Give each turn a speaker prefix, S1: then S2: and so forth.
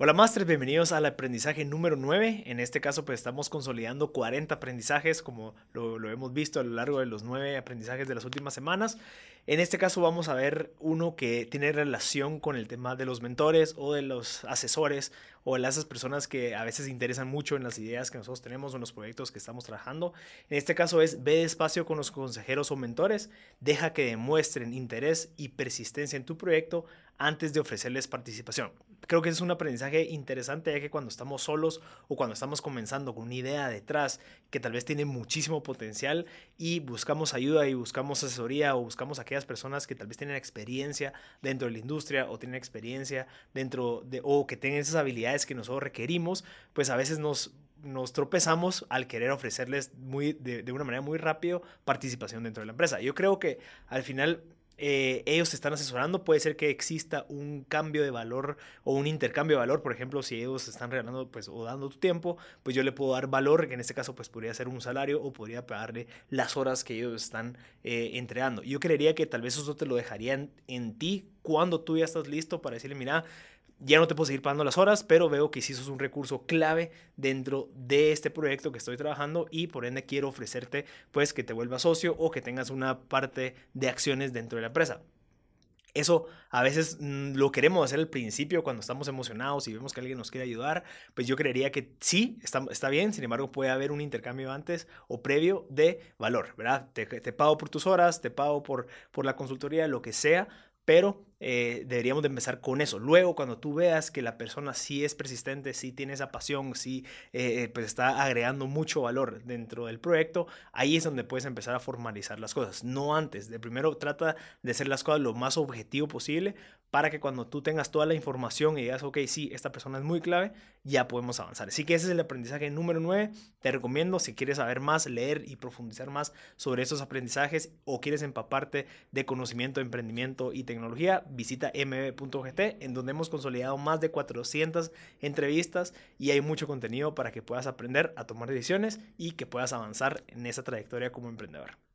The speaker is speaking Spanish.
S1: Hola Masters, bienvenidos al aprendizaje número 9. En este caso pues estamos consolidando 40 aprendizajes como lo, hemos visto a lo largo de los 9 aprendizajes de las últimas semanas. En este caso vamos a ver uno que tiene relación con el tema de los mentores o de los asesores o de esas personas que a veces interesan mucho en las ideas que nosotros tenemos o en los proyectos que estamos trabajando. En este caso es ve despacio con los consejeros o mentores, deja que demuestren interés y persistencia en tu proyecto antes de ofrecerles participación. Creo que es un aprendizaje interesante ya que cuando estamos solos o cuando estamos comenzando con una idea detrás que tal vez tiene muchísimo potencial y buscamos ayuda y buscamos asesoría o buscamos aquellas personas que tal vez tienen experiencia dentro de la industria o tienen experiencia dentro de o que tienen esas habilidades que nosotros requerimos, pues a veces nos nos tropezamos al querer ofrecerles muy, de, de una manera muy rápido participación dentro de la empresa. Yo creo que al final eh, ellos están asesorando, puede ser que exista un cambio de valor o un intercambio de valor, por ejemplo, si ellos están regalando pues, o dando tu tiempo, pues yo le puedo dar valor, que en este caso pues podría ser un salario o podría pagarle las horas que ellos están eh, entregando. Yo creería que tal vez eso te lo dejarían en ti cuando tú ya estás listo para decirle, mira, ya no te puedo seguir pagando las horas, pero veo que sí sos un recurso clave dentro de este proyecto que estoy trabajando y por ende quiero ofrecerte pues que te vuelvas socio o que tengas una parte de acciones dentro de la empresa. Eso a veces mm, lo queremos hacer al principio cuando estamos emocionados y vemos que alguien nos quiere ayudar, pues yo creería que sí, está, está bien, sin embargo puede haber un intercambio antes o previo de valor, ¿verdad? Te, pago por tus horas, te pago por, por la consultoría, lo que sea, pero eh, deberíamos de empezar con eso. Luego, cuando tú veas que la persona sí es persistente, sí tiene esa pasión, sí eh, eh, pues está agregando mucho valor dentro del proyecto, ahí es donde puedes empezar a formalizar las cosas. No antes. De primero trata de hacer las cosas lo más objetivo posible para que cuando tú tengas toda la información y digas, ok, sí, esta persona es muy clave, ya podemos avanzar. Así que ese es el aprendizaje número 9. Te recomiendo, si quieres saber más, leer y profundizar más sobre estos aprendizajes o quieres empaparte de conocimiento, emprendimiento y tecnología, visita mb.gt, en donde hemos consolidado más de 400 entrevistas y hay mucho contenido para que puedas aprender a tomar decisiones y que puedas avanzar en esa trayectoria como emprendedor.